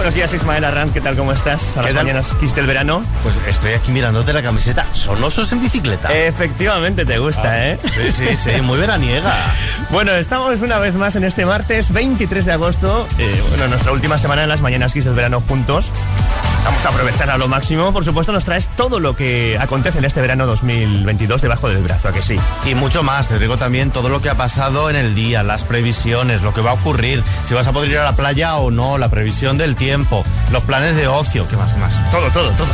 buenos días, Ismael Arranz. ¿Qué tal? ¿Cómo estás? A las mañanas quiste el verano. Pues estoy aquí mirándote la camiseta. Son osos en bicicleta. Efectivamente, te gusta, Ah, ¿eh? Sí, sí, sí, muy veraniega. Bueno, estamos una vez más en este martes 23 de agosto. eh, bueno, nuestra última semana en las mañanas Kiss del verano juntos. Vamos a aprovechar a lo máximo. Por supuesto, nos traes todo lo que acontece en este verano 2022 debajo del brazo, ¿a que sí? Y mucho más, te digo también todo lo que ha pasado en el día, las previsiones, lo que va a ocurrir, si vas a poder ir a la playa o no, la previsión del tiempo, los planes de ocio, ¿qué más, qué más? Todo, todo, todo.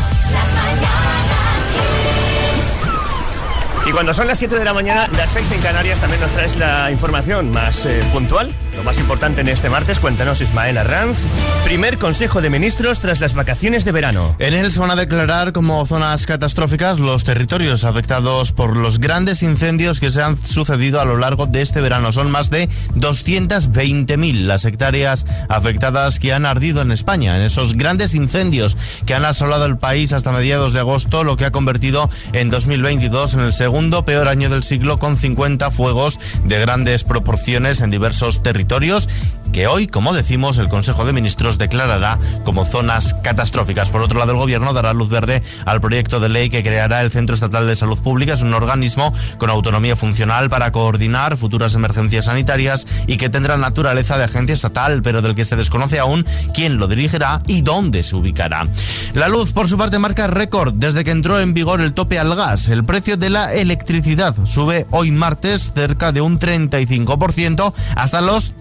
Y cuando son las 7 de la mañana, las 6 en Canarias, también nos traes la información más eh, puntual, lo más importante en este martes. Cuéntanos, Ismael Arranz. Primer Consejo de Ministros tras las vacaciones de verano. En él se van a declarar como zonas catastróficas los territorios afectados por los grandes incendios que se han sucedido a lo largo de este verano. Son más de 220.000 las hectáreas afectadas que han ardido en España, en esos grandes incendios que han asolado el país hasta mediados de agosto, lo que ha convertido en 2022 en el segundo peor año del siglo con 50 fuegos de grandes proporciones en diversos territorios territorios que hoy, como decimos, el Consejo de Ministros declarará como zonas catastróficas. Por otro lado, el Gobierno dará luz verde al proyecto de ley que creará el Centro Estatal de Salud Pública. Es un organismo con autonomía funcional para coordinar futuras emergencias sanitarias y que tendrá naturaleza de agencia estatal, pero del que se desconoce aún quién lo dirigirá y dónde se ubicará. La luz, por su parte, marca récord desde que entró en vigor el tope al gas. El precio de la electricidad sube hoy martes cerca de un 35% hasta los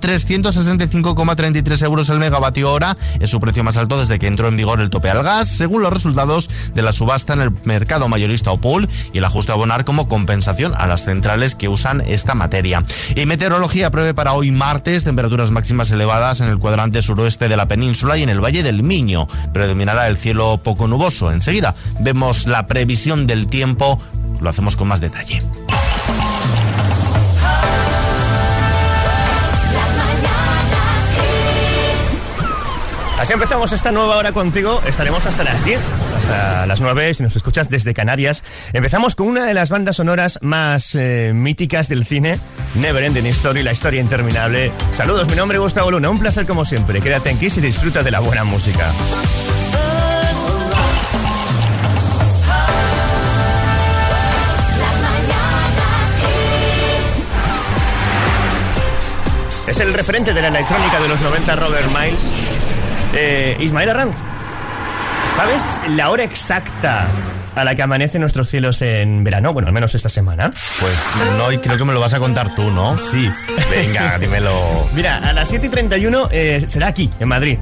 365,33 euros el megavatio hora. Es su precio más alto desde que entró en vigor el tope al gas, según los resultados de la subasta en el mercado mayorista o pool y el ajuste a abonar como compensación a las centrales que usan esta materia. Y meteorología prevé para hoy martes temperaturas máximas elevadas en el cuadrante suroeste de la península y en el Valle del Miño. Predominará el cielo poco nuboso. Enseguida vemos la previsión del tiempo. Lo hacemos con más detalle. Así empezamos esta nueva hora contigo. Estaremos hasta las 10, hasta las 9, si nos escuchas desde Canarias. Empezamos con una de las bandas sonoras más eh, míticas del cine, Never Ending Story, la historia interminable. Saludos, mi nombre es Gustavo Luna, un placer como siempre. Quédate en Kiss y disfruta de la buena música. Es el referente de la electrónica de los 90, Robert Miles. Eh, Ismael Arranz, ¿sabes la hora exacta a la que amanecen nuestros cielos en verano? Bueno, al menos esta semana. Pues no, y creo que me lo vas a contar tú, ¿no? Sí. Venga, dímelo. Mira, a las 7 y 31 eh, será aquí, en Madrid.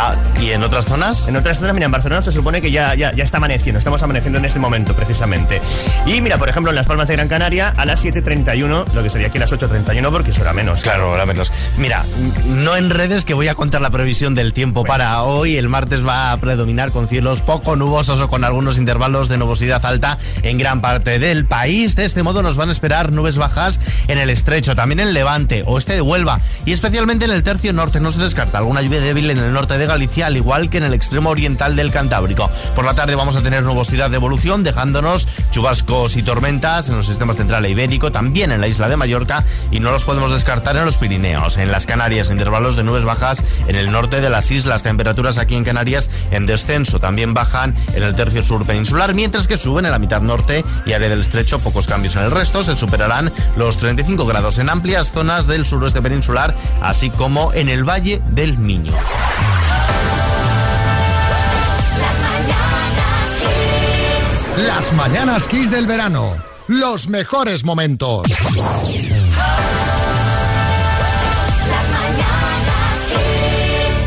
Ah, ¿y en otras zonas? En otras zonas, mira, en Barcelona se supone que ya, ya, ya está amaneciendo, estamos amaneciendo en este momento, precisamente. Y mira, por ejemplo, en Las Palmas de Gran Canaria, a las 7.31, lo que sería aquí a las 8.31, porque eso era menos. Claro, ahora menos. Mira, no en redes que voy a contar la previsión del tiempo para hoy. El martes va a predominar con cielos poco nubosos o con algunos intervalos de nubosidad alta en gran parte del país. De este modo nos van a esperar nubes bajas en el estrecho, también en Levante, oeste de Huelva y especialmente en el tercio norte. No se descarta alguna lluvia débil en el norte de Galicia, al igual que en el extremo oriental del Cantábrico. Por la tarde vamos a tener nubosidad de evolución, dejándonos chubascos y tormentas en los sistemas central e ibérico, también en la isla de Mallorca y no los podemos descartar en los Pirineos. En las Canarias, intervalos de nubes bajas en el norte de las islas. Temperaturas aquí en Canarias en descenso. También bajan en el tercio sur peninsular, mientras que suben en la mitad norte y área del estrecho. Pocos cambios en el resto. Se superarán los 35 grados en amplias zonas del suroeste peninsular, así como en el Valle del Miño. Las mañanas Kiss del verano. Los mejores momentos.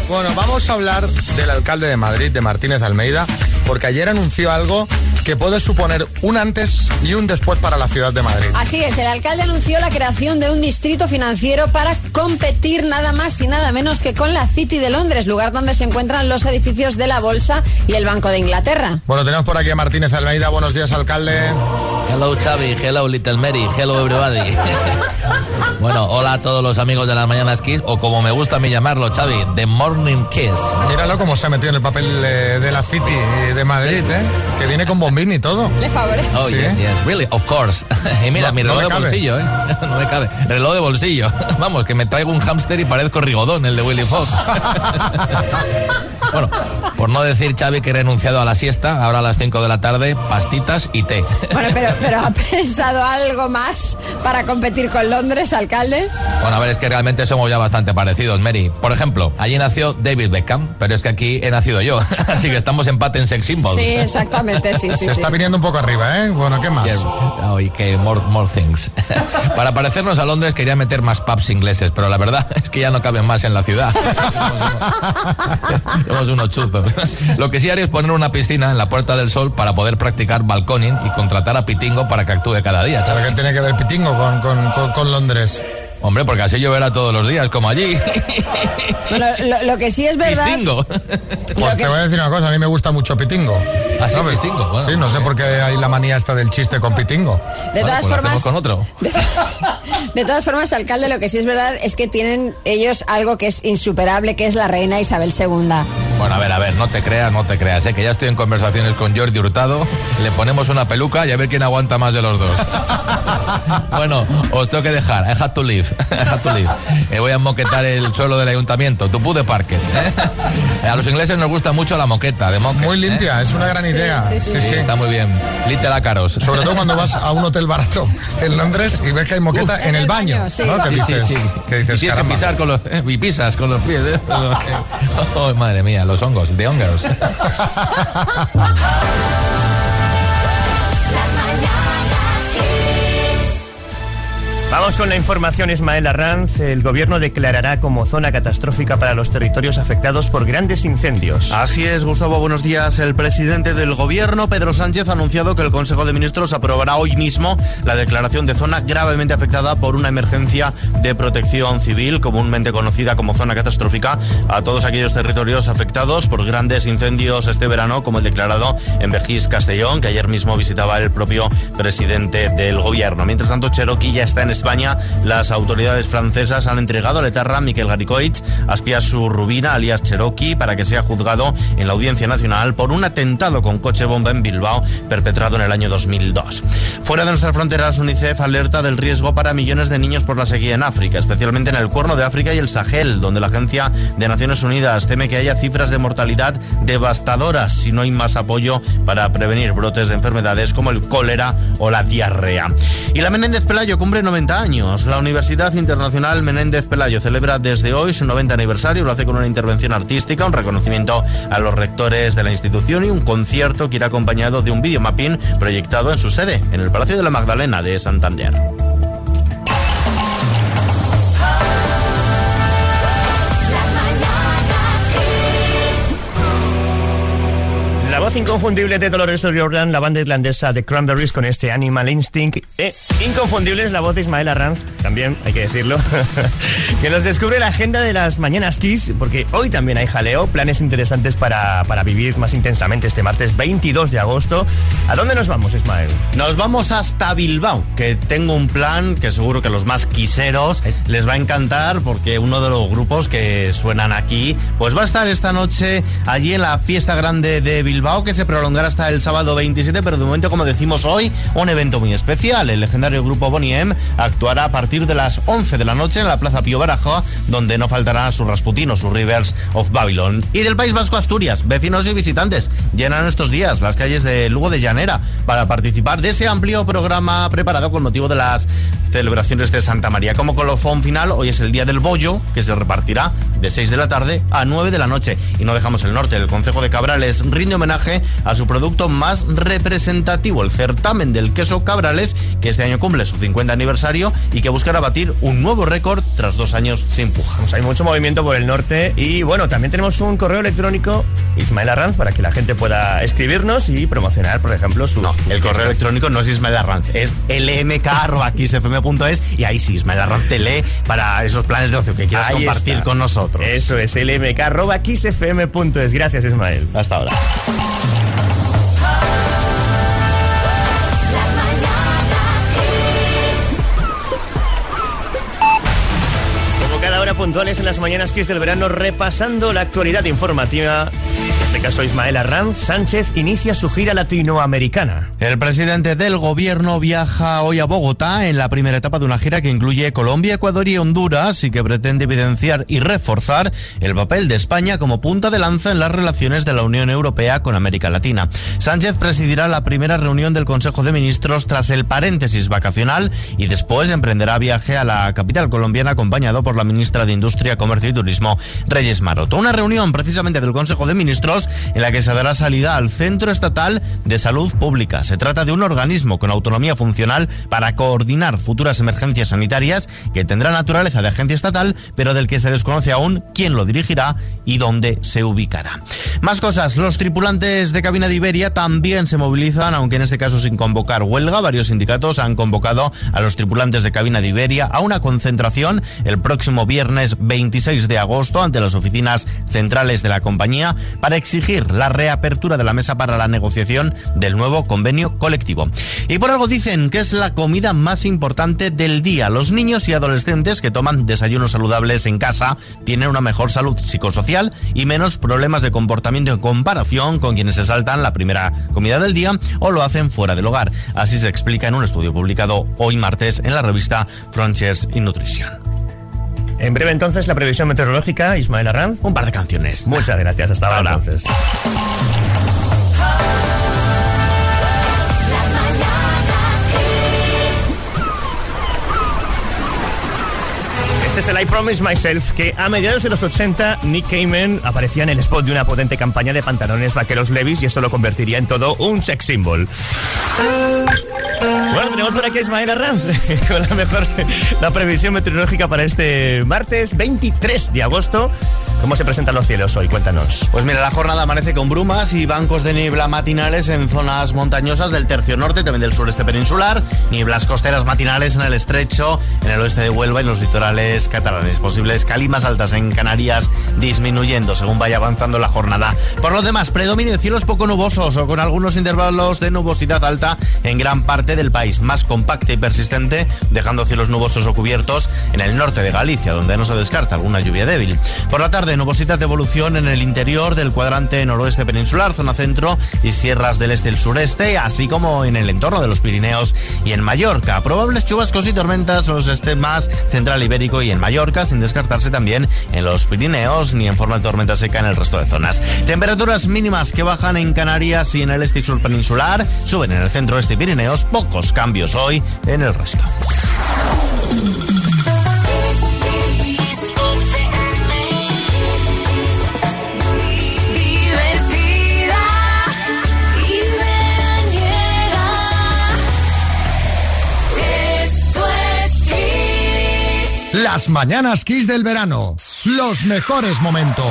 Bueno, vamos a hablar del alcalde de Madrid, de Martínez Almeida, porque ayer anunció algo que puede suponer un antes y un después para la ciudad de Madrid. Así es, el alcalde anunció la creación de un distrito financiero para competir nada más y nada menos que con la City de Londres, lugar donde se encuentran los edificios de la Bolsa y el Banco de Inglaterra. Bueno, tenemos por aquí a Martínez Almeida. Buenos días, alcalde. Hello Xavi, hello Little Mary, hello everybody. bueno, hola a todos los amigos de las Mañanas Kiss, o como me gusta a mí llamarlo, Xavi, The Morning Kiss. Míralo cómo se ha metido en el papel eh, de la City de Madrid, ¿eh? Que viene con bombín y todo. Le favorece. Oh, Sí. yes, yes, really, of course. y mira, No- mi reloj de cabe. bolsillo, ¿eh? no me cabe. Reloj de bolsillo. Vamos, que me traigo un hámster y parezco Rigodón, el de Willy Fox. bueno, por no decir, Xavi, que he renunciado a la siesta, ahora a las 5 de la tarde, pastitas y té. Bueno, pero, pero ¿ha pensado algo más para competir con Londres, alcalde? Bueno, a ver, es que realmente somos ya bastante parecidos, Mary. Por ejemplo, allí nació David Beckham, pero es que aquí he nacido yo. Así que estamos empate en sex symbols. Sí, exactamente, sí, sí, Se sí. está viniendo un poco arriba, ¿eh? Bueno, ¿qué más? Yeah. Oh, y que more, more things. Para parecernos a Londres quería meter más pubs ingleses, pero la verdad es que ya no caben más en la ciudad. Somos unos chuzos. Lo que sí haría es poner una piscina en la Puerta del Sol para poder practicar balconing y contratar a Pitingo para que actúe cada día. ¿Pero qué tiene que ver Pitingo con, con- con- con Londres? Hombre, porque así lloverá todos los días, como allí. Bueno, lo, lo que sí es verdad... Pitingo. Pues que te voy a decir una cosa, a mí me gusta mucho Pitingo. ¿Ah, sí, ¿Sabes? Pitingo? Bueno, sí, no sé por qué hay la manía esta del chiste con Pitingo. De Bueno, todas pues formas... con otro. De, de todas formas, alcalde, lo que sí es verdad es que tienen ellos algo que es insuperable, que es la reina Isabel II. Bueno, a ver, a ver, no te creas, no te creas, ¿eh? que ya estoy en conversaciones con Jordi Hurtado, le ponemos una peluca y a ver quién aguanta más de los dos. bueno, os tengo que dejar, I had to leave, I had to leave. Eh, voy a moquetar el suelo del ayuntamiento, tu pude parque. ¿eh? A los ingleses nos gusta mucho la moqueta de moquet, Muy ¿eh? limpia, es una gran idea. sí, sí. Sí, está muy bien. Little ácaros. Sobre todo cuando vas a un hotel barato en Londres y ves que hay moqueta Uf. en En el baño. baño, sí. ¿no? Que Sí, sí, dices, sí. que Y dices que caramba. pisar con los, eh, y pisas con los pies. ¿eh? Oh, madre mía, los hongos, de hongos. Vamos con la información, Ismael Arranz. El gobierno declarará como zona catastrófica para los territorios afectados por grandes incendios. Así es, Gustavo, buenos días. El presidente del gobierno, Pedro Sánchez, ha anunciado que el Consejo de Ministros aprobará hoy mismo la declaración de zona gravemente afectada por una emergencia de protección civil, comúnmente conocida como zona catastrófica, a todos aquellos territorios afectados por grandes incendios este verano, como el declarado en Vejís, Castellón, que ayer mismo visitaba el propio presidente del gobierno. Mientras tanto, Cherokee ya está en España. Las autoridades francesas han entregado a Letarra a Miquel Garicoich, Aspiasu Rubina, alias Cherokee, para que sea juzgado en la Audiencia Nacional por un atentado con coche bomba en Bilbao perpetrado en el año 2002. Fuera de nuestras fronteras, UNICEF alerta del riesgo para millones de niños por la sequía en África, especialmente en el Cuerno de África y el Sahel, donde la Agencia de Naciones Unidas teme que haya cifras de mortalidad devastadoras si no hay más apoyo para prevenir brotes de enfermedades como el cólera o la diarrea. Y la Menéndez Pelayo cumple 90 años. La Universidad Internacional Menéndez Pelayo celebra desde hoy su 90 aniversario. Lo hace con una intervención artística, un reconocimiento a los rectores de la institución y un concierto que irá acompañado de un videomapping proyectado en su sede, en el Palacio de la Magdalena de Santander. La voz inconfundible de Dolores O'Riordan, la banda irlandesa de Cranberries con este Animal Instinct. E inconfundible es la voz de Ismael Arranz, también hay que decirlo, que nos descubre la agenda de las mañanas Kiss, porque hoy también hay jaleo, planes interesantes para, para vivir más intensamente este martes 22 de agosto. ¿A dónde nos vamos, Ismael? Nos vamos hasta Bilbao, que tengo un plan que seguro que los más quiseros les va a encantar porque uno de los grupos que suenan aquí, pues va a estar esta noche allí en la fiesta grande de Bilbao que se prolongará hasta el sábado 27, pero de momento, como decimos hoy, un evento muy especial. El legendario grupo Bonnie M actuará a partir de las 11 de la noche en la Plaza Pío Baraja, donde no faltarán sus Rasputinos, sus Rivers of Babylon. Y del País Vasco Asturias, vecinos y visitantes llenan estos días las calles de Lugo de Llanera para participar de ese amplio programa preparado con motivo de las celebraciones de Santa María. Como colofón final, hoy es el día del bollo, que se repartirá de 6 de la tarde a 9 de la noche. Y no dejamos el norte, el Concejo de Cabrales rinde homenaje a su producto más representativo, el certamen del queso Cabrales, que este año cumple su 50 aniversario y que buscará batir un nuevo récord tras dos años sin puja. Pues hay mucho movimiento por el norte y bueno, también tenemos un correo electrónico, Ismael Arranz, para que la gente pueda escribirnos y promocionar, por ejemplo, sus... No, sus el correo electrónico no es Ismael Arranz, es lmk.xfm.es y ahí sí, Ismael Arranz te lee para esos planes de ocio que quieras Ahí compartir está. con nosotros. Eso es, lmk.xfm.es. Gracias, Ismael. Hasta ahora. Como cada hora puntuales en las mañanas que es del verano repasando la actualidad informativa este caso, Ismael Arranz Sánchez inicia su gira latinoamericana. El presidente del gobierno viaja hoy a Bogotá en la primera etapa de una gira que incluye Colombia, Ecuador y Honduras y que pretende evidenciar y reforzar el papel de España como punta de lanza en las relaciones de la Unión Europea con América Latina. Sánchez presidirá la primera reunión del Consejo de Ministros tras el paréntesis vacacional y después emprenderá viaje a la capital colombiana acompañado por la ministra de Industria, Comercio y Turismo, Reyes Maroto. Una reunión precisamente del Consejo de Ministros en la que se dará salida al Centro Estatal de Salud Pública. Se trata de un organismo con autonomía funcional para coordinar futuras emergencias sanitarias que tendrá naturaleza de agencia estatal, pero del que se desconoce aún quién lo dirigirá y dónde se ubicará. Más cosas, los tripulantes de cabina de Iberia también se movilizan, aunque en este caso sin convocar huelga. Varios sindicatos han convocado a los tripulantes de cabina de Iberia a una concentración el próximo viernes 26 de agosto ante las oficinas centrales de la compañía para exigir la reapertura de la mesa para la negociación del nuevo convenio colectivo. Y por algo dicen que es la comida más importante del día. Los niños y adolescentes que toman desayunos saludables en casa tienen una mejor salud psicosocial y menos problemas de comportamiento en comparación con quienes se saltan la primera comida del día o lo hacen fuera del hogar. Así se explica en un estudio publicado hoy martes en la revista Frontiers in Nutrition. En breve entonces la previsión meteorológica, Ismael Arranz. Un par de canciones. Muchas gracias, hasta, ahora. Entonces. Es el I Promise Myself, que a mediados de los 80 Nick Cayman aparecía en el spot de una potente campaña de pantalones vaqueros Levis y esto lo convertiría en todo un sex symbol. Bueno, tenemos por aquí a Ismael Arranz con la mejor la previsión meteorológica para este martes 23 de agosto. ¿Cómo se presentan los cielos hoy? Cuéntanos. Pues mira, la jornada amanece con brumas y bancos de niebla matinales en zonas montañosas del tercio norte, también del sureste peninsular, nieblas costeras matinales en el estrecho, en el oeste de Huelva y los litorales catalanes. Posibles calimas altas en Canarias disminuyendo según vaya avanzando la jornada. Por lo demás, predominio de cielos poco nubosos o con algunos intervalos de nubosidad alta en gran parte del país, más compacta y persistente, dejando cielos nubosos o cubiertos en el norte de Galicia, donde no se descarta alguna lluvia débil. Por la tarde, nubosidad de evolución en el interior del cuadrante noroeste peninsular, zona centro y sierras del este y el sureste, así como en el entorno de los Pirineos y en Mallorca. Probables chubascos y tormentas en los estemas central ibérico y en Mallorca, sin descartarse también en los Pirineos ni en forma de tormenta seca en el resto de zonas. Temperaturas mínimas que bajan en Canarias y en el este y sur peninsular, suben en el centro este Pirineos, pocos cambios hoy en el resto. Las mañanas Kiss del verano. Los mejores momentos.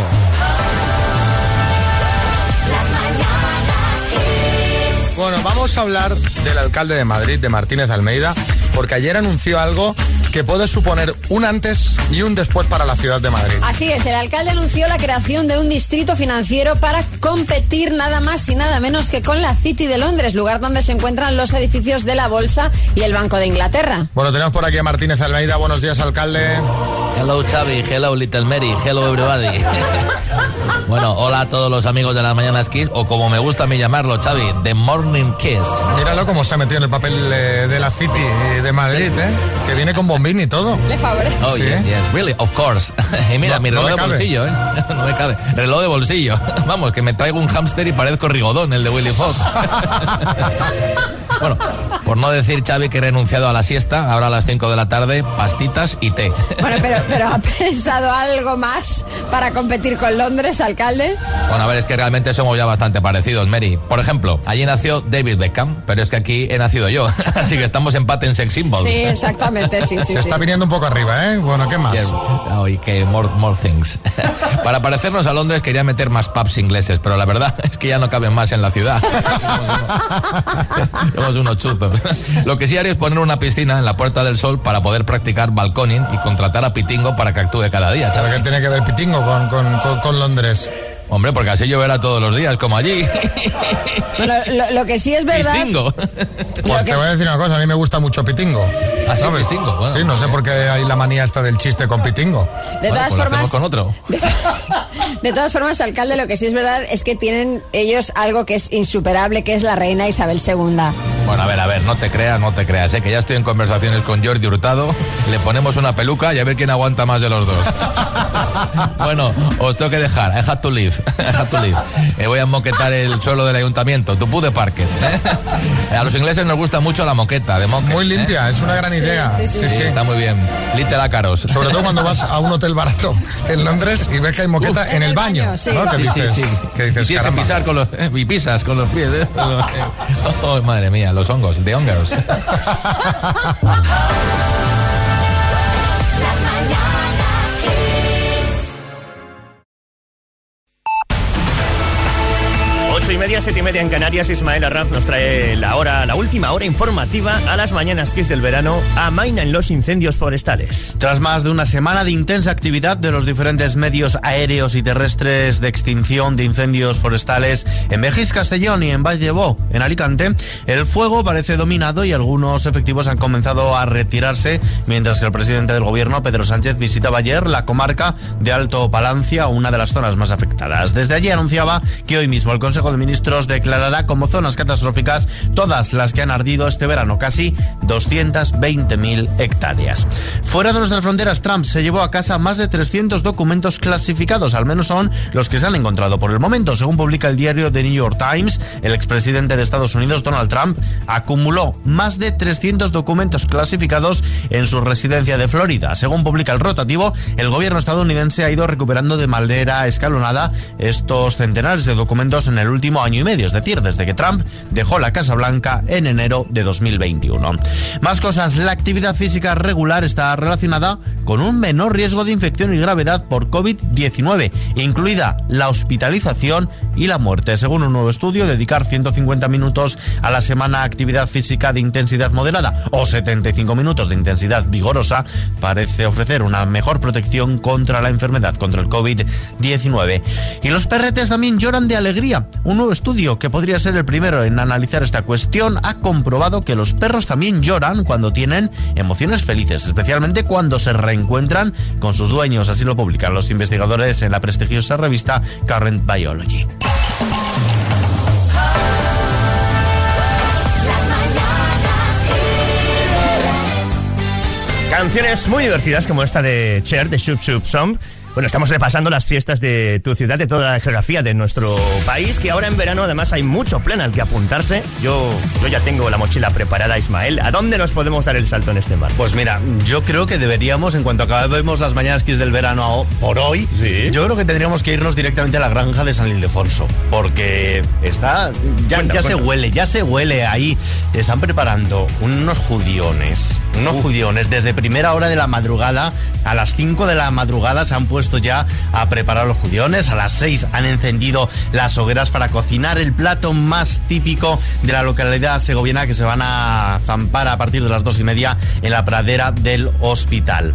Bueno, vamos a hablar del alcalde de Madrid, de Martínez Almeida, porque ayer anunció algo que puede suponer un antes y un después para la ciudad de Madrid. Así es, el alcalde anunció la creación de un distrito financiero para competir nada más y nada menos que con la City de Londres, lugar donde se encuentran los edificios de la Bolsa y el Banco de Inglaterra. Bueno, tenemos por aquí a Martínez Almeida. Buenos días, alcalde. Hello Xavi, hello Little Mary, hello everybody. bueno, hola a todos los amigos de las Mañanas Kiss, o como me gusta a mí llamarlo, Xavi, The Morning Kiss. Míralo cómo se ha metido en el papel eh, de la City de Madrid, ¿eh? Que viene con bombín y todo. Le favorece. Oh, Sí. yes, yes, really, of course. y mira, No- mi reloj de cabe. bolsillo, ¿eh? no me cabe. Reloj de bolsillo. Vamos, que me traigo un hámster y parezco Rigodón, el de Willy Fox. bueno, por no decir, Xavi, que he renunciado a la siesta, ahora a las 5 de la tarde, pastitas y té. Bueno, pero, pero ¿ha pensado algo más para competir con Londres, alcalde? Bueno, a ver, es que realmente somos ya bastante parecidos, Mary. Por ejemplo, allí nació David Beckham, pero es que aquí he nacido yo. Así que estamos empate en sex symbols. Sí, exactamente, sí, sí, Se sí. está viniendo un poco arriba, ¿eh? Bueno, ¿qué más? Oh, y que more, more things. Para parecernos a Londres quería meter más pubs ingleses, pero la verdad es que ya no caben más en la ciudad. Somos unos chuzos. Lo que sí haría es poner una piscina en la Puerta del Sol para poder practicar balconing y contratar a Pitingo para que actúe cada día, ¿Pero qué tiene que ver Pitingo con, con- con- con Londres? Hombre, porque así lloverá todos los días, como allí. Bueno, lo, lo que sí es verdad... Pitingo. Pues te voy a decir una cosa, a mí me gusta mucho Pitingo. Así ¿Sabes? Pitingo, bueno, sí, no sé bien. por qué hay la manía esta del chiste con Pitingo. De Bueno, todas pues formas, con otro. De, de todas formas, alcalde, lo que sí es verdad es que tienen ellos algo que es insuperable, que es la reina Isabel II. Bueno, a ver, a ver, no te creas, no te creas, ¿eh? que ya estoy en conversaciones con Jordi Hurtado, le ponemos una peluca y a ver quién aguanta más de los dos. bueno, os tengo que dejar, I have to leave, I have to leave. Eh, voy a moquetar el suelo del ayuntamiento, tu pude parque. ¿eh? A los ingleses nos gusta mucho la moqueta de moquet, Muy ¿eh? limpia, es una gran idea. Sí, sí. Sí, está muy bien. Little ácaros. Sobre todo cuando vas a un hotel barato en Londres y ves que hay moqueta Uf. en En el baño. baño, sí. ¿no? Que dices, sí. que dices caramba. pisar con los, eh, y pisas con los pies. ¿eh? Oh, madre mía, los hongos, de hongos. Ocho y media, en Canarias, Ismael Arranz nos trae la hora, la última hora informativa a las mañanas Kiss del verano. Amainan los incendios forestales. Tras más de una semana de intensa actividad de los diferentes medios aéreos y terrestres de extinción de incendios forestales en Mejís, Castellón y en Vallebó, en Alicante, el fuego parece dominado y algunos efectivos han comenzado a retirarse, mientras que el presidente del gobierno, Pedro Sánchez, visitaba ayer la comarca de Alto Palancia, una de las zonas más afectadas. Desde allí anunciaba que hoy mismo el Consejo de Ministros declarará como zonas catastróficas todas las que han ardido este verano, casi 220.000 hectáreas. Fuera de nuestras fronteras, Trump se llevó a casa más de 300 documentos clasificados, al menos son los que se han encontrado por el momento. Según publica el diario The New York Times, el expresidente de Estados Unidos, Donald Trump, acumuló más de 300 documentos clasificados en su residencia de Florida. Según publica el rotativo, el gobierno estadounidense ha ido recuperando de manera escalonada estos centenares de documentos en el último año y medio, es decir, desde que Trump dejó la Casa Blanca en enero de 2021. Más cosas, la actividad física regular está relacionada con un menor riesgo de infección y gravedad por COVID-19, incluida la hospitalización y la muerte. Según un nuevo estudio, dedicar 150 minutos a la semana a actividad física de intensidad moderada o 75 minutos de intensidad vigorosa parece ofrecer una mejor protección contra la enfermedad, contra el COVID-19. Y los perretes también lloran de alegría. Un nuevo estudio, que podría ser el primero en analizar esta cuestión, ha comprobado que los perros también lloran cuando tienen emociones felices, especialmente cuando se reencuentran con sus dueños. Así lo publican los investigadores en la prestigiosa revista Current Biology. Canciones muy divertidas como esta de Cher, de Shoop Shoop Song. Bueno, estamos repasando las fiestas de tu ciudad, de toda la geografía de nuestro país, que ahora en verano además hay mucho plan al que apuntarse. Yo, yo ya tengo la mochila preparada, Ismael. ¿A dónde nos podemos dar el salto en este mar? Pues mira, yo creo que deberíamos, en cuanto acabemos las mañanas Kiss del verano por hoy, Sí. yo creo que tendríamos que irnos directamente a la granja de San Ildefonso. Porque está. Ya, Cuenta, ya se cuenta. huele, ya se huele ahí. Están preparando unos judiones. Unos judiones. Desde primera hora de la madrugada, a las 5 de la madrugada se han puesto ya a preparar los judiones. A las 6 han encendido las hogueras para cocinar el plato más típico de la localidad segoviana que se van a zampar a partir de las dos y media en la pradera del hospital.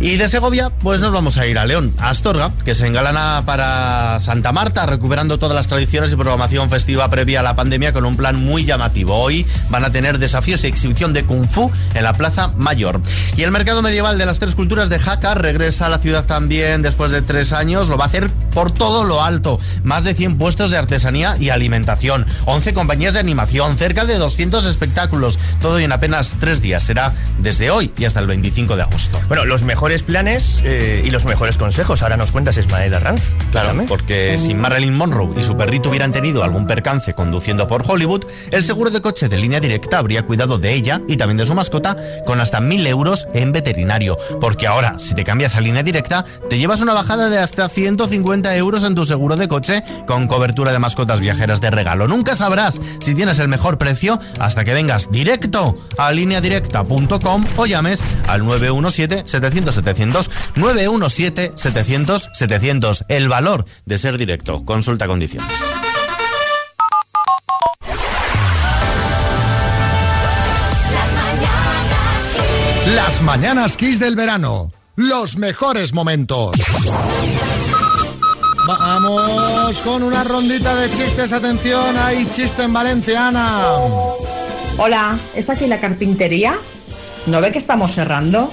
Y de Segovia, pues nos vamos a ir a León, a Astorga, que se engalana para Santa Marta, recuperando todas las tradiciones y programación festiva previa a la pandemia con un plan muy llamativo. Hoy van a tener desafíos y exhibición de Kung Fu en la Plaza Mayor. Y el mercado medieval de las tres culturas de Jaca regresa a la ciudad también después de tres años. Lo va a hacer por todo lo alto. Más de 100 puestos de artesanía y alimentación, 11 compañías de animación, cerca de 200 espectáculos. Todo y en apenas tres días. Será desde hoy y hasta el 25 de agosto. Bueno, los mejores planes eh, y los mejores consejos. Ahora nos cuentas, Ismael Arranz. Claro, porque si Marilyn Monroe y su perrito hubieran tenido algún percance conduciendo por Hollywood, el seguro de coche de línea directa habría cuidado de ella y también de su mascota con hasta mil euros en veterinario. Porque ahora, si te cambias a línea directa, te llevas una bajada de hasta 150 euros en tu seguro de coche con cobertura de mascotas viajeras de regalo. Nunca sabrás si tienes el mejor precio hasta que vengas directo a lineadirecta.com o llames al 917-700-700. 917-700-700. El valor de ser directo. Consulta condiciones. Las mañanas Kiss del verano. Los mejores momentos. Vamos con una rondita de chistes. Atención, hay chiste en Valencia, Ana. Hola, ¿es aquí la carpintería? ¿No ve que estamos cerrando?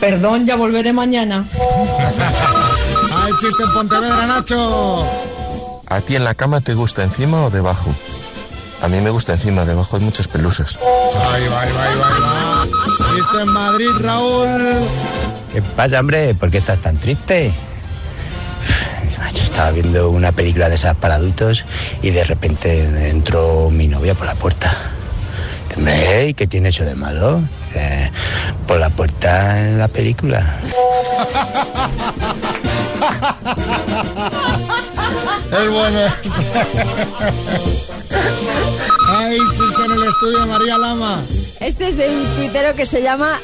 Perdón, ya volveré mañana. ¡Ay, chiste en Pontevedra, Nacho! ¿A ti en la cama te gusta encima o debajo? A mí me gusta encima, debajo hay muchas pelusas. ¡Ay, va, va, Chiste en Madrid, Raúl. ¿Qué pasa, hombre? ¿Por qué estás tan triste? Macho, estaba viendo una película de esas para adultos y de repente entró mi novia por la puerta. Hombre, ¿y qué tiene eso de malo? Dice, por la puerta en la película. Es bueno. este. ¡Ay, chiste en el estudio, María Lama! Este es de un tuitero que se llama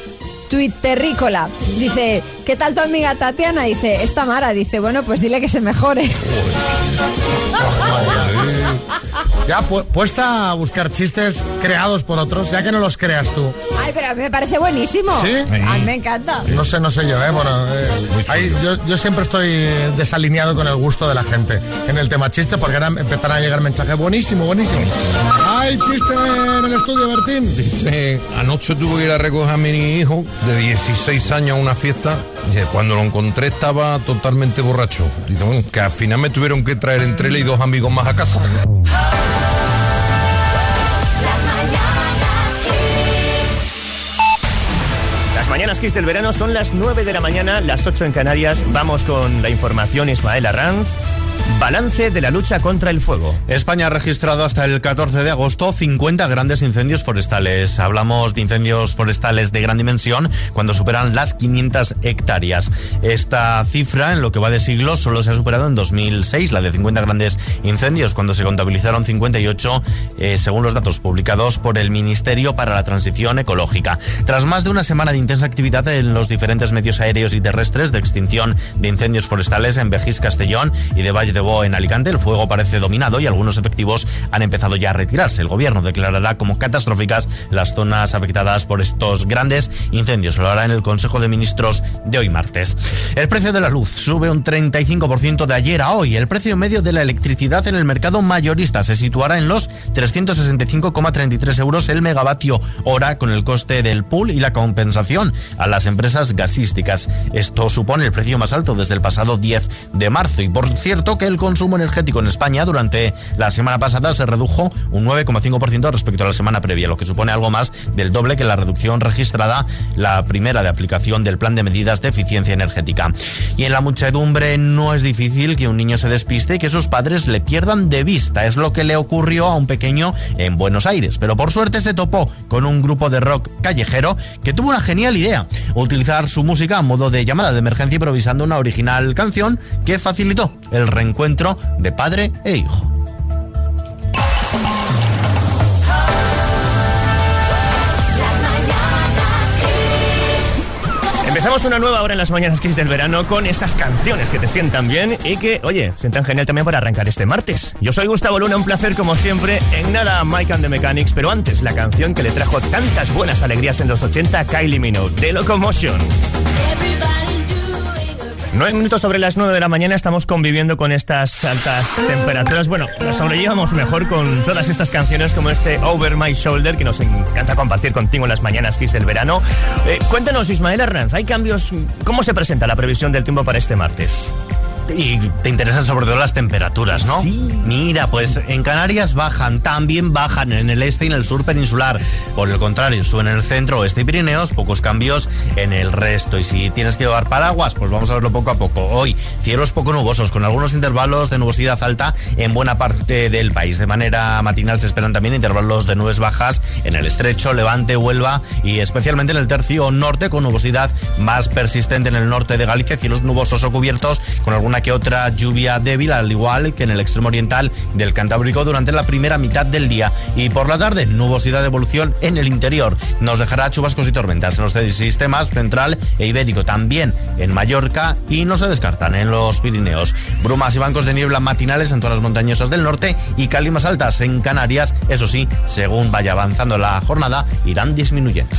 Twitterrícola. Dice, ¿qué tal tu amiga Tatiana? Dice, esta Mara. Dice, bueno, pues dile que se mejore. Ya pu- puesta a buscar chistes creados por otros, ya que no los creas tú. Ay, pero me parece buenísimo. ¿Sí? A mí me encanta. No sé, no sé yo, ¿eh? Bueno, eh, ahí yo, yo siempre estoy desalineado con el gusto de la gente en el tema chiste, porque ahora empezarán a llegar mensajes buenísimo, buenísimo. ¡Ay, chiste en el estudio, Bertín! Dice, anoche tuve que ir a recoger a mi hijo de 16 años a una fiesta. Dice, cuando lo encontré estaba totalmente borracho. Dice, bueno, que al final me tuvieron que traer entre él y dos amigos más a casa. Las mañanas Kiss del verano son las 9 de la mañana, las 8 en Canarias. Vamos con la información Ismael Arranz. Balance de la lucha contra el fuego. España ha registrado hasta el 14 de agosto 50 grandes incendios forestales. Hablamos de incendios forestales de gran dimensión cuando superan las 500 hectáreas. Esta cifra en lo que va de siglo solo se ha superado en 2006, la de 50 grandes incendios, cuando se contabilizaron 58 eh, según los datos publicados por el Ministerio para la Transición Ecológica. Tras más de una semana de intensa actividad en los diferentes medios aéreos y terrestres de extinción de incendios forestales en Vejís, Castellón y de Valle de En Alicante, el fuego parece dominado y algunos efectivos han empezado ya a retirarse. El gobierno declarará como catastróficas las zonas afectadas por estos grandes incendios. Lo hará en el Consejo de Ministros de hoy martes. El precio de la luz sube un 35% de ayer a hoy. El precio medio de la electricidad en el mercado mayorista se situará en los 365,33 euros el megavatio hora con el coste del pool y la compensación a las empresas gasísticas. Esto supone el precio más alto desde el pasado 10 de marzo. Y por cierto que el consumo energético en España durante la semana pasada se redujo un 9,5% respecto a la semana previa, lo que supone algo más del doble que la reducción registrada la primera de aplicación del plan de medidas de eficiencia energética. Y en la muchedumbre no es difícil que un niño se despiste y que sus padres le pierdan de vista. Es lo que le ocurrió a un pequeño en Buenos Aires. Pero por suerte se topó con un grupo de rock callejero que tuvo una genial idea. Utilizar su música a modo de llamada de emergencia improvisando una original canción que facilitó el reencuentro de padre e hijo. Empezamos una nueva hora en las mañanas Kiss del verano con esas canciones que te sientan bien y que, oye, sientan genial también para arrancar este martes. Yo soy Gustavo Luna, un placer como siempre. En nada, Mike and the Mechanics, pero antes la canción que le trajo tantas buenas alegrías en los 80, Kylie Minogue, de Locomotion. Nueve minutos sobre las nueve de la mañana estamos conviviendo con estas altas temperaturas. Bueno, nos sobrellevamos mejor con todas estas canciones como este Over My Shoulder que nos encanta compartir contigo en las mañanas Kiss del verano. Eh, cuéntanos, Ismael Arranz, ¿hay cambios? ¿Cómo se presenta la previsión del tiempo para este martes? Y te interesan sobre todo las temperaturas, ¿no? Sí. Mira, pues en Canarias bajan, también bajan en el este y en el sur peninsular. Por el contrario, suben en el centro, oeste y Pirineos, pocos cambios en el resto. Y si tienes que llevar paraguas, pues vamos a verlo poco a poco. Hoy, cielos poco nubosos, con algunos intervalos de nubosidad alta en buena parte del país. De manera matinal se esperan también intervalos de nubes bajas en el estrecho, levante, Huelva y especialmente en el tercio norte, con nubosidad más persistente en el norte de Galicia, cielos nubosos o cubiertos, con alguna que otra lluvia débil, al igual que en el extremo oriental del Cantábrico durante la primera mitad del día. Y por la tarde, nubosidad de evolución en el interior. Nos dejará chubascos y tormentas en los sistemas central e ibérico, también en Mallorca y no se descartan en los Pirineos. Brumas y bancos de niebla matinales en zonas montañosas del norte y calimas altas en Canarias. Eso sí, según vaya avanzando la jornada, irán disminuyendo.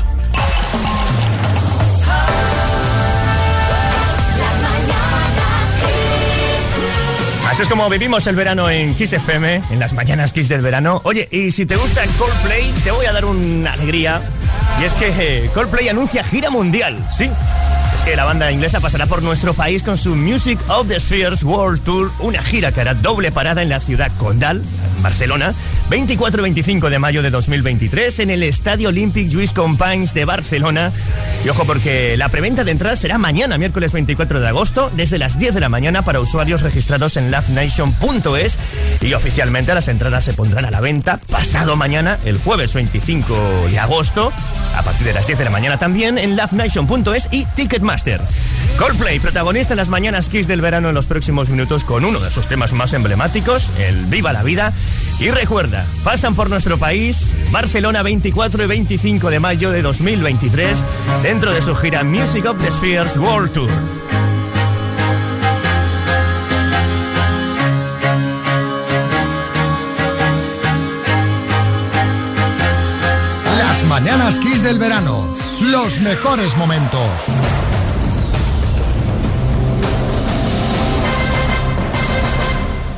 Así es como vivimos el verano en Kiss FM, en las mañanas Kiss del verano. Oye, y si te gusta Coldplay, te voy a dar una alegría. Y es que eh, Coldplay anuncia gira mundial, sí. Que la banda inglesa pasará por nuestro país con su Music of the Spheres World Tour, una gira que hará doble parada en la ciudad condal, Barcelona, 24 y 25 de mayo de 2023 en el Estadio Olympic Lluís Companys de Barcelona. Y ojo porque la preventa de entradas será mañana, miércoles 24 de agosto, desde las 10 de la mañana para usuarios registrados en lovenation.es y oficialmente las entradas se pondrán a la venta pasado mañana, el jueves 25 de agosto, a partir de las 10 de la mañana también en lovenation.es y Ticketmaster. Coldplay, protagonista en las mañanas Kiss del verano en los próximos minutos con uno de sus temas más emblemáticos, el Viva la Vida. Y recuerda, pasan por nuestro país Barcelona 24 y 25 de mayo de 2023 dentro de su gira Music of the Spheres World Tour. Las mañanas Kiss del verano. Los mejores momentos.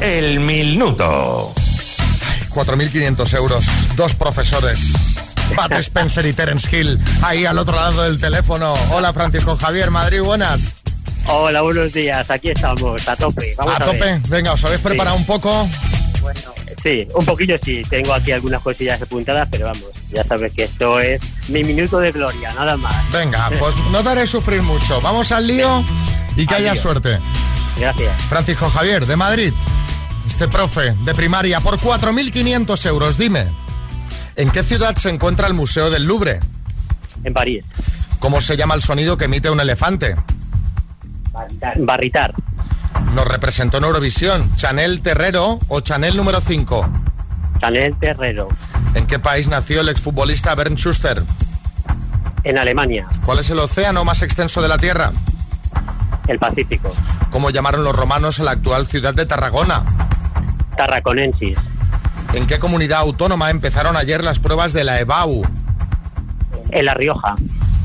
El minuto. 4.500 euros. Dos profesores. Pat Spencer y Terence Hill. Ahí al otro lado del teléfono. Hola, Francisco Javier. Madrid, buenas. Hola, buenos días. Aquí estamos, a tope. Vamos a a, tope. ver. Venga, ¿os habéis preparado un poco? Bueno, sí, un poquillo sí. Tengo aquí algunas cosillas apuntadas, pero vamos, ya sabes que esto es mi minuto de gloria, nada más. Venga, pues no te haré sufrir mucho. Vamos al lío y que Al haya lío. suerte. Gracias. Francisco Javier, de Madrid. Este profe de primaria por 4.500 euros. Dime, ¿en qué ciudad se encuentra el Museo del Louvre? En París. ¿Cómo se llama el sonido que emite un elefante? Barritar. Nos representó en Eurovisión. ¿Chanel Terrero o Chanel número 5? Chanel Terrero. ¿En qué país nació el exfutbolista Bernd Schuster? En Alemania. ¿Cuál es el océano más extenso de la Tierra? El Pacífico. ¿Cómo llamaron los romanos a la actual ciudad de Tarragona? Tarraconensis. ¿En qué comunidad autónoma empezaron ayer las pruebas de la EBAU? En La Rioja.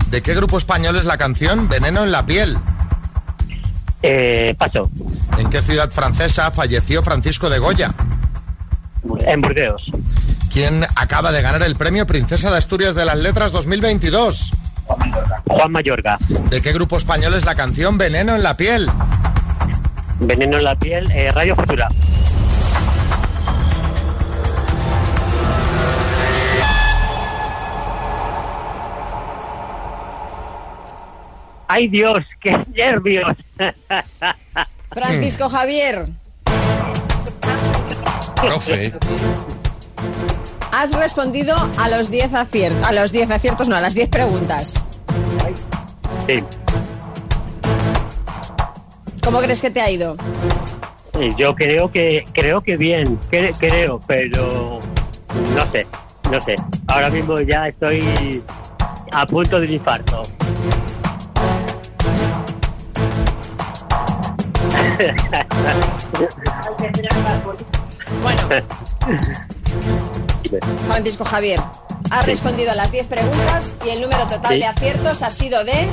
¿De qué grupo español es la canción Veneno en la piel? Eh, paso. ¿En qué ciudad francesa falleció Francisco de Goya? En Burdeos. ¿Quién acaba de ganar el premio Princesa de Asturias de las Letras 2022? Juan Mayorga. ¿De qué grupo español es la canción Veneno en la piel? Veneno en la piel. eh, Radio Futura. ¡Ay Dios! ¡Qué nervios! Francisco Javier, Profe. has respondido a los 10 aciertos. A los 10 aciertos, no, a las 10 preguntas. Sí. ¿Cómo crees que te ha ido? Yo creo que creo que bien, cre- creo, pero no sé, no sé. Ahora mismo ya estoy a punto de un infarto. Bueno, Francisco Javier, has respondido a las 10 preguntas y el número total Sí. de aciertos ha sido de...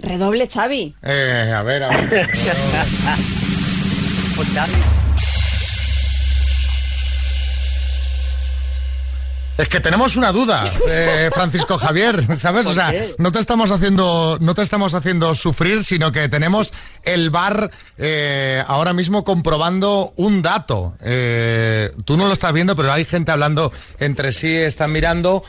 Redoble, Xavi. Eh, a ver, a ver. Es que tenemos una duda, eh, Francisco Javier, ¿sabes? O ¿Por sea, no te estamos haciendo, no te estamos haciendo sufrir, sino que tenemos el bar eh, ahora mismo comprobando un dato. Eh, tú no lo estás viendo, pero hay gente hablando entre sí, están mirando,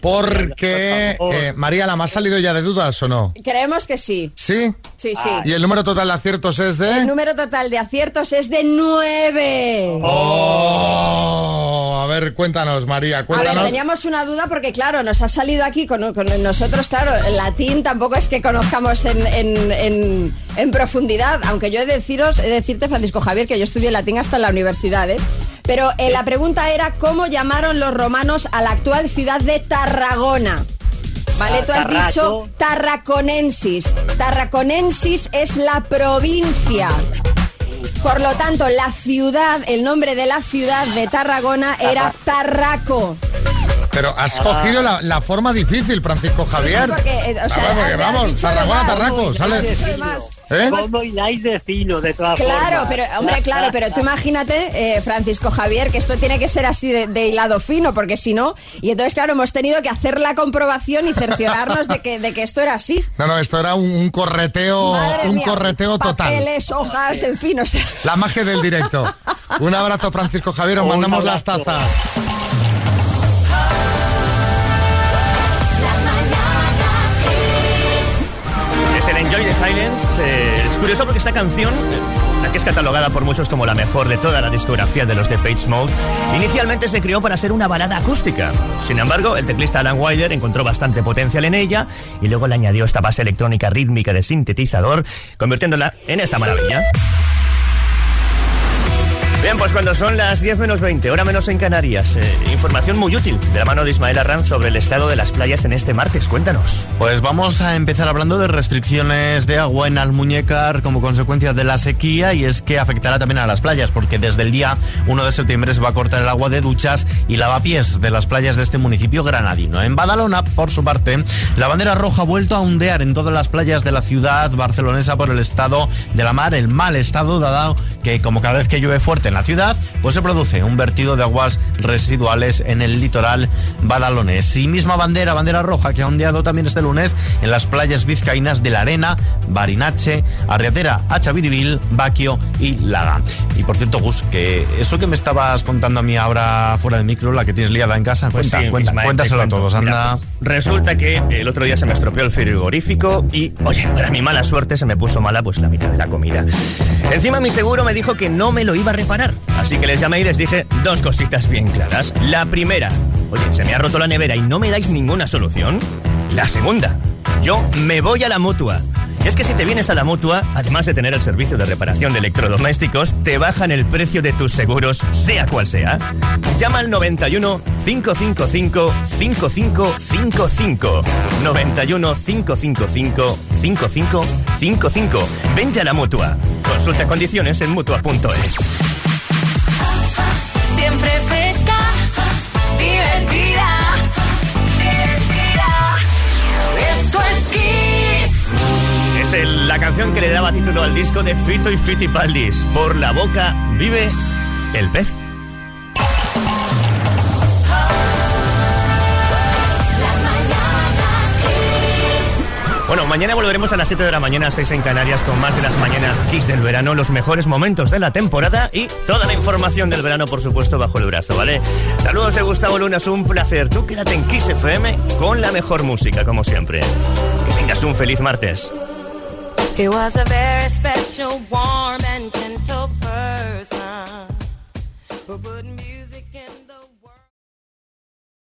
porque eh, María, ¿la más salido ya de dudas o no? Creemos que sí. Sí. Sí, sí. Y el número total de aciertos es de. El número total de aciertos es de 9. Oh, a ver, cuéntanos, María, A teníamos una duda porque, claro, nos ha salido aquí con, con nosotros, claro, el latín tampoco es que conozcamos en, en- en- en profundidad, aunque yo he de deciros, he de decirte, Francisco Javier, que yo estudié latín hasta en la universidad, ¿eh? Pero eh, la pregunta era cómo llamaron los romanos a la actual ciudad de Tarragona. ¿Vale? Ah, Tú has dicho Tarraconensis. Tarraconensis es la provincia. Por lo tanto, la ciudad, el nombre de la ciudad de Tarragona era Tarraco. Pero has cogido la, la forma difícil, Francisco Javier. porque, eh, o sea, vamos, vamos, Tarragona. Tarraco, sale. ¿Eh? ¿Cómo hiláis de fino, de todas Claro, formas? pero hombre, claro, pero tú imagínate, eh, Francisco Javier, que esto tiene que ser así de, de hilado fino, porque si no, y entonces claro, hemos tenido que hacer la comprobación y cerciorarnos de que, de que esto era así. No, no, esto era un, un correteo, Madre un mía, correteo total. Papeles, hojas, en fin, o sea. La magia del directo. Un abrazo, Francisco Javier, os mandamos las tazas. Silence. eh, es curioso porque esta canción, la que es catalogada por muchos como la mejor de toda la discografía de los The Page Mode, inicialmente se creó para ser una balada acústica. Sin embargo, el teclista Alan Wilder encontró bastante potencial en ella y luego le añadió esta base electrónica rítmica de sintetizador, convirtiéndola en esta maravilla. Bien, pues cuando son las 10 menos 20, hora menos en Canarias, eh, información muy útil de la mano de Ismael Arranz sobre el estado de las playas en este martes. Cuéntanos. Pues vamos a empezar hablando de restricciones de agua en Almuñécar como consecuencia de la sequía y es que afectará también a las playas porque desde el día 1 de septiembre se va a cortar el agua de duchas y lavapiés de las playas de este municipio granadino. En Badalona, por su parte, la bandera roja ha vuelto a ondear en todas las playas de la ciudad barcelonesa por el estado de la mar, el mal estado dado que como cada vez que llueve fuerte en la ciudad, pues se produce un vertido de aguas residuales en el litoral badalonés. Y misma bandera, bandera roja, que ha ondeado también este lunes en las playas vizcaínas de La Arena, Barinache, Arriatera, Achaviribil, Baquio y Laga. Y por cierto, Gus, que eso que me estabas contando a mí ahora fuera de micro, la que tienes liada en casa, Pues cuenta, sí, cuenta, te cuéntaselo a todos, Mira, anda. pues, resulta que el otro día se me estropeó el frigorífico y, oye, para mi mala suerte se me puso mala pues la mitad de la comida. Encima mi seguro me dijo que no me lo iba a reparar, así que les llamé y les dije dos cositas bien claras. La primera, oye, se me ha roto la nevera y no me dais ninguna solución. La segunda, yo me voy a la mutua. Es que si te vienes a la mutua, además de tener el servicio de reparación de electrodomésticos, te bajan el precio de tus seguros, sea cual sea. Llama al 91 555 5555. 91 555 5555. Vente a la mutua. Consulta condiciones en mutua.es. Siempre fresca, divertida, divertida. Esto es Kiss. Es el- la canción que le daba título al disco de Fito y Fitipaldis. Por la boca vive el pez. Bueno, mañana volveremos a las 7 de la mañana, 6 en Canarias, con más de las mañanas Kiss del verano, los mejores momentos de la temporada y toda la información del verano, por supuesto, bajo el brazo, ¿vale? Saludos de Gustavo Luna, es un placer. Tú quédate en Kiss FM con la mejor música, como siempre. Que tengas un feliz martes.